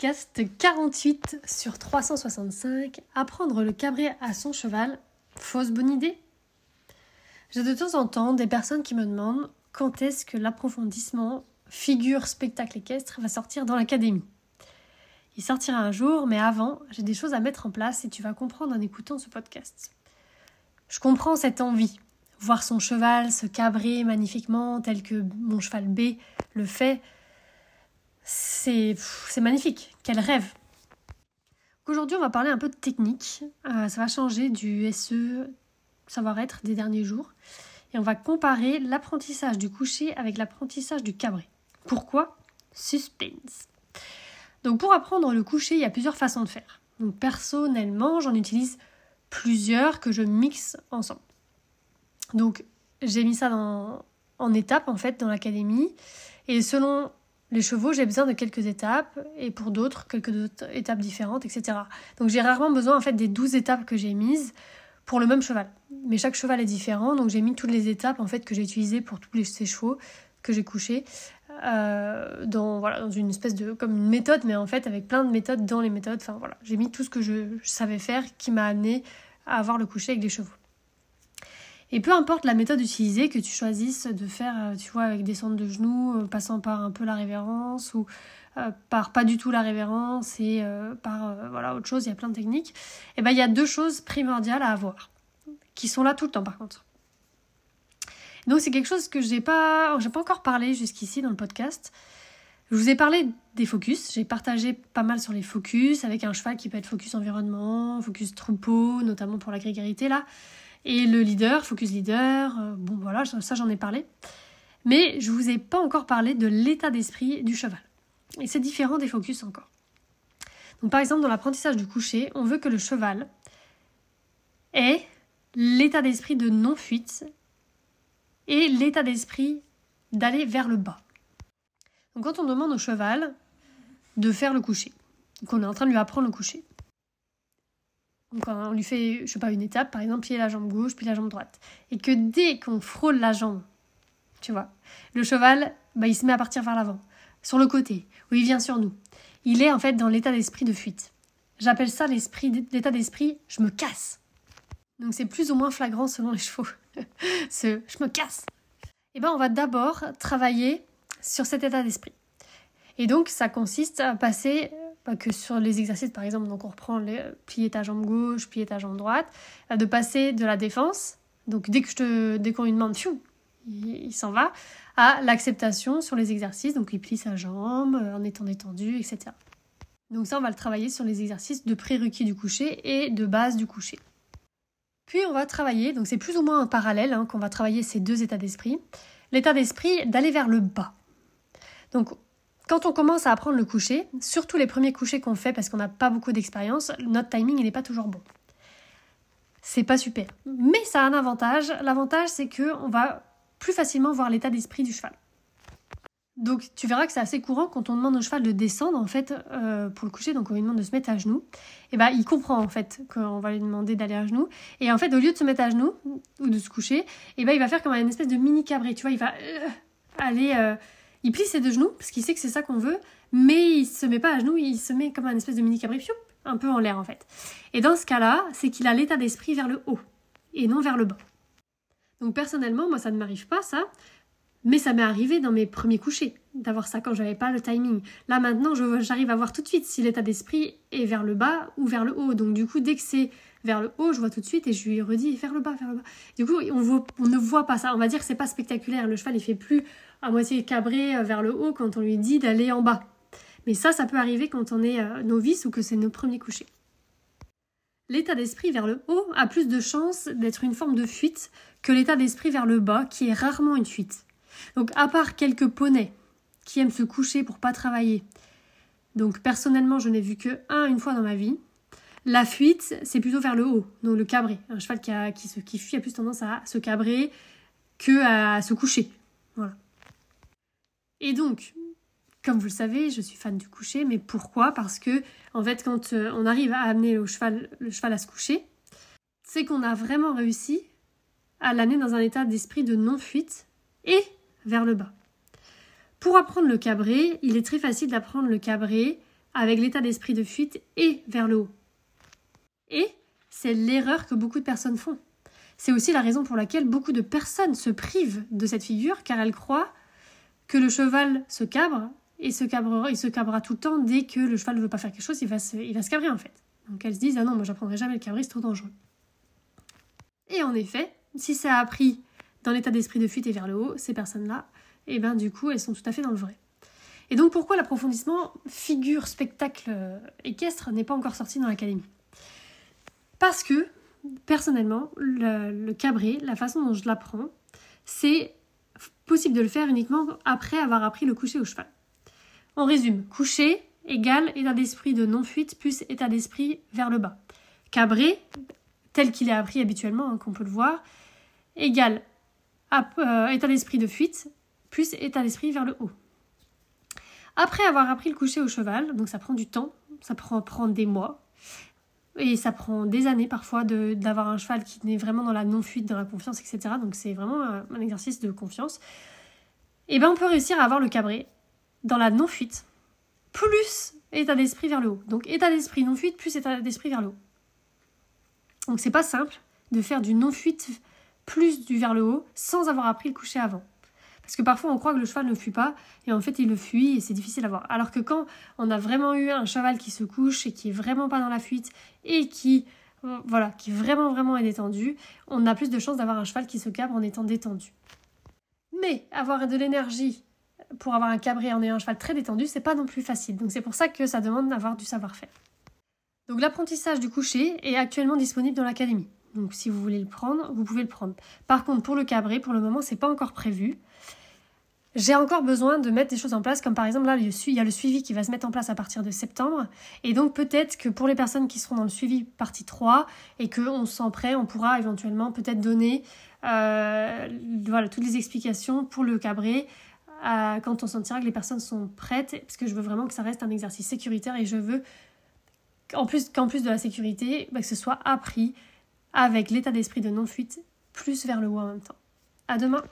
Podcast 48 sur 365. Apprendre le cabré à son cheval. Fausse bonne idée? J'ai de temps en temps des personnes qui me demandent quand est-ce que l'approfondissement figure spectacle équestre va sortir dans l'académie. Il sortira un jour, mais avant, j'ai des choses à mettre en place et tu vas comprendre en écoutant ce podcast. Je comprends cette envie, voir son cheval se cabrer magnifiquement tel que mon cheval B le fait c'est magnifique. Quel rêve. Aujourd'hui, on va parler un peu de technique. Euh, ça va changer du SE savoir-être des derniers jours. Et on va comparer l'apprentissage du coucher avec l'apprentissage du cabré. Pourquoi? Suspense. Donc pour apprendre le coucher, il y a plusieurs façons de faire. Personnellement, j'en utilise plusieurs que je mixe ensemble. Donc j'ai mis ça en étapes en fait dans l'académie. Et selon les chevaux, j'ai besoin de quelques étapes et pour d'autres, quelques étapes différentes, etc. Donc j'ai rarement besoin en fait des 12 étapes que j'ai mises pour le même cheval. Mais chaque cheval est différent, donc j'ai mis toutes les étapes en fait que j'ai utilisées pour tous les, ces chevaux que j'ai couchés euh, dans voilà dans une espèce de comme une méthode, mais en fait avec plein de méthodes dans les méthodes. J'ai mis tout ce que je savais faire qui m'a amené à avoir le coucher avec des chevaux. Et peu importe la méthode utilisée, que tu choisisses de faire, euh, tu vois, avec des centres de genoux, euh, passant par un peu la révérence ou euh, par pas du tout la révérence et par voilà autre chose, il y a plein de techniques. Et eh ben il y a deux choses primordiales à avoir, qui sont là tout le temps par contre. Donc c'est quelque chose que j'ai pas, j'ai pas encore parlé jusqu'ici dans le podcast. Je vous ai parlé des focus, j'ai partagé pas mal sur les focus avec un cheval qui peut être focus environnement, focus troupeau, notamment pour la grégarité là. Et le leader, focus leader, euh, bon voilà, ça j'en ai parlé. Mais je vous ai pas encore parlé de l'état d'esprit du cheval. Et c'est différent des focus encore. Donc par exemple, dans l'apprentissage du coucher, on veut que le cheval ait l'état d'esprit de non-fuite et l'état d'esprit d'aller vers le bas. Donc quand on demande au cheval de faire le coucher, qu'on est en train de lui apprendre le coucher, donc on lui fait, je sais pas, une étape, par exemple, pied la jambe gauche, puis la jambe droite. Et que dès qu'on frôle la jambe, tu vois, le cheval, bah, il se met à partir vers l'avant, sur le côté, où il vient sur nous. Il est en fait dans l'état d'esprit de fuite. J'appelle ça l'esprit, l'état d'esprit, je me casse. Donc c'est plus ou moins flagrant selon les chevaux. Ce je me casse. Eh ben on va d'abord travailler sur cet état d'esprit. Et donc ça consiste à passer que sur les exercices, par exemple, donc on reprend les, plier ta jambe gauche, plier ta jambe droite, euh, de passer de la défense, donc dès que je te, dès qu'on lui demande, il, s'en va, à l'acceptation sur les exercices, donc il plie sa jambe euh, en étant détendu, etc. Donc ça, on va le travailler sur les exercices de prérequis du coucher et de base du coucher. Puis on va travailler, donc c'est plus ou moins un parallèle hein, qu'on va travailler ces deux états d'esprit. L'état d'esprit d'aller vers le bas. Donc quand on commence à apprendre le coucher, surtout les premiers couchers qu'on fait parce qu'on n'a pas beaucoup d'expérience, notre timing n'est pas toujours bon. C'est pas super. Mais ça a un avantage. L'avantage, c'est que on va plus facilement voir l'état d'esprit du cheval. Donc tu verras que c'est assez courant quand on demande au cheval de descendre en fait euh, pour le coucher, donc on lui demande de se mettre à genoux, et ben il comprend en fait qu'on va lui demander d'aller à genoux, et en fait au lieu de se mettre à genoux ou de se coucher, et ben il va faire comme une espèce de mini cabré, tu vois, il va euh, aller euh, il plie ses deux genoux parce qu'il sait que c'est ça qu'on veut, mais il se met pas à genoux, il se met comme un espèce de mini cabri, un peu en l'air en fait. Et dans ce cas-là, c'est qu'il a l'état d'esprit vers le haut et non vers le bas. Donc personnellement, moi ça ne m'arrive pas ça, mais ça m'est arrivé dans mes premiers couchers d'avoir ça quand j'avais pas le timing. Là maintenant, j'arrive à voir tout de suite si l'état d'esprit est vers le bas ou vers le haut. Donc du coup, dès que c'est vers le haut, je vois tout de suite et je lui redis vers le bas, vers le bas. Du coup, on, ne voit pas ça. On va dire que c'est pas spectaculaire. Le cheval, il fait plus à moitié cabré euh, vers le haut quand on lui dit d'aller en bas. Mais ça, ça peut arriver quand on est euh, novice ou que c'est nos premiers couchers. L'état d'esprit vers le haut a plus de chances d'être une forme de fuite que l'état d'esprit vers le bas, qui est rarement une fuite. Donc, à part quelques poneys qui aiment se coucher pour pas travailler, donc personnellement, je n'ai vu que un une fois dans ma vie. La fuite, c'est plutôt vers le haut, donc le cabré. Un cheval qui, fuit a plus tendance à se cabrer que à se coucher. Voilà. Et donc, comme vous le savez, je suis fan du coucher, mais pourquoi? Parce que, en fait, quand euh, on arrive à amener le cheval, le cheval à se coucher, c'est qu'on a vraiment réussi à l'amener dans un état d'esprit de non-fuite et vers le bas. Pour apprendre le cabré, il est très facile d'apprendre le cabré avec l'état d'esprit de fuite et vers le haut. Et c'est l'erreur que beaucoup de personnes font. C'est aussi la raison pour laquelle beaucoup de personnes se privent de cette figure car elles croient que le cheval se cabre et se cabrera, il se cabrera tout le temps dès que le cheval ne veut pas faire quelque chose, il va se, cabrer en fait. Donc elles se disent ah non moi j'apprendrai jamais le cabrer c'est trop dangereux. Et en effet, si ça a appris dans l'état d'esprit de fuite et vers le haut, ces personnes-là, eh ben du coup elles sont tout à fait dans le vrai. Et donc pourquoi l'approfondissement figure spectacle équestre n'est pas encore sorti dans l'académie? Parce que personnellement le, cabré, la façon dont je l'apprends, c'est possible de le faire uniquement après avoir appris le coucher au cheval. On résume, coucher égale état d'esprit de non-fuite plus état d'esprit vers le bas. Cabré, tel qu'il est appris habituellement, hein, qu'on peut le voir, égale euh, état d'esprit de fuite plus état d'esprit vers le haut. Après avoir appris le coucher au cheval, donc ça prend du temps, ça prend des mois, et ça prend des années parfois d'avoir un cheval qui est vraiment dans la non-fuite, dans la confiance, etc. Donc c'est vraiment un, exercice de confiance. Et bien on peut réussir à avoir le cabré dans la non-fuite, plus état d'esprit vers le haut. Donc état d'esprit non-fuite plus état d'esprit vers le haut. Donc c'est pas simple de faire du non-fuite plus du vers le haut sans avoir appris le coucher avant. Parce que parfois on croit que le cheval ne fuit pas et en fait il le fuit et c'est difficile à voir. Alors que quand on a vraiment eu un cheval qui se couche et qui est vraiment pas dans la fuite et qui voilà, qui vraiment vraiment est détendu, on a plus de chances d'avoir un cheval qui se cabre en étant détendu. Mais avoir de l'énergie pour avoir un cabré en ayant un cheval très détendu, c'est pas non plus facile. Donc c'est pour ça que ça demande d'avoir du savoir-faire. Donc l'apprentissage du coucher est actuellement disponible dans l'académie. Donc si vous voulez le prendre, vous pouvez le prendre. Par contre, pour le cabré, pour le moment, c'est pas encore prévu. J'ai encore besoin de mettre des choses en place, comme par exemple là, il y a le suivi qui va se mettre en place à partir de septembre. Et donc peut-être que pour les personnes qui seront dans le suivi partie 3 et qu'on se sent prêt, on pourra éventuellement peut-être donner euh, voilà, toutes les explications pour le cabré euh, quand on sentira que les personnes sont prêtes, parce que je veux vraiment que ça reste un exercice sécuritaire et je veux qu'en plus, de la sécurité, bah, que ce soit appris avec l'état d'esprit de non-fuite plus vers le haut en même temps. À demain